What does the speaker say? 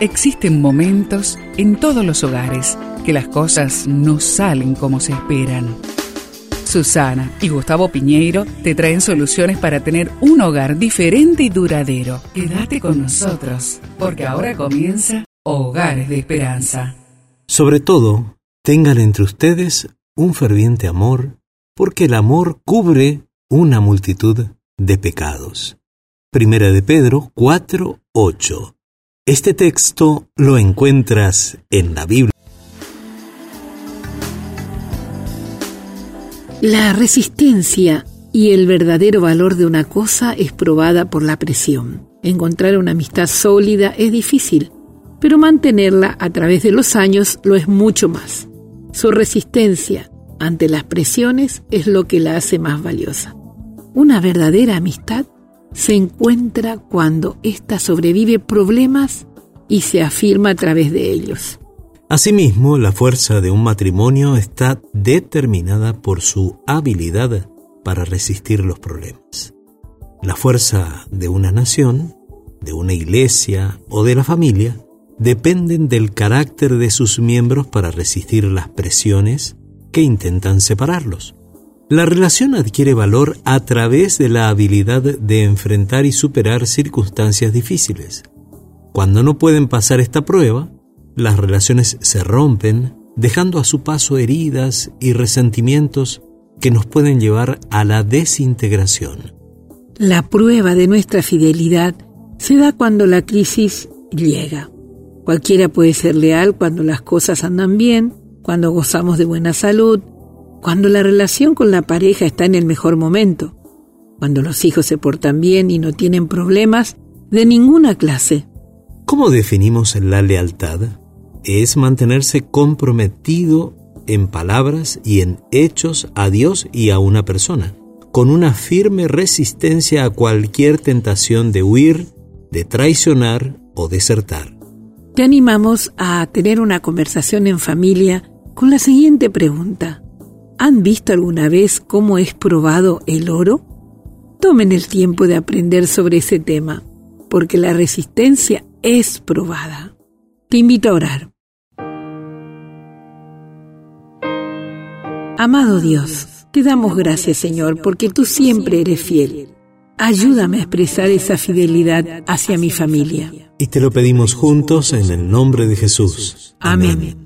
Existen momentos en todos los hogares que las cosas no salen como se esperan. Susana y Gustavo Piñeiro te traen soluciones para tener un hogar diferente y duradero. Quédate con nosotros, porque ahora comienza Hogares de Esperanza. Sobre todo, tengan entre ustedes un ferviente amor, porque el amor cubre una multitud de pecados. Primera de Pedro 4:8 este texto lo encuentras en la Biblia. La resistencia y el verdadero valor de una cosa es probada por la presión. Encontrar una amistad sólida es difícil, pero mantenerla a través de los años lo es mucho más. Su resistencia ante las presiones es lo que la hace más valiosa. Una verdadera amistad se encuentra cuando ésta sobrevive problemas y se afirma a través de ellos. Asimismo, la fuerza de un matrimonio está determinada por su habilidad para resistir los problemas. La fuerza de una nación, de una iglesia o de la familia dependen del carácter de sus miembros para resistir las presiones que intentan separarlos. La relación adquiere valor a través de la habilidad de enfrentar y superar circunstancias difíciles. Cuando no pueden pasar esta prueba, las relaciones se rompen, dejando a su paso heridas y resentimientos que nos pueden llevar a la desintegración. La prueba de nuestra fidelidad se da cuando la crisis llega. Cualquiera puede ser leal cuando las cosas andan bien, cuando gozamos de buena salud, cuando la relación con la pareja está en el mejor momento, cuando los hijos se portan bien y no tienen problemas de ninguna clase. ¿Cómo definimos la lealtad? Es mantenerse comprometido en palabras y en hechos a Dios y a una persona, con una firme resistencia a cualquier tentación de huir, de traicionar o desertar. Te animamos a tener una conversación en familia con la siguiente pregunta. ¿Han visto alguna vez cómo es probado el oro? Tomen el tiempo de aprender sobre ese tema, porque la resistencia es probada. Te invito a orar. Amado Dios, te damos gracias Señor, porque tú siempre eres fiel. Ayúdame a expresar esa fidelidad hacia mi familia. Y te lo pedimos juntos en el nombre de Jesús. Amén.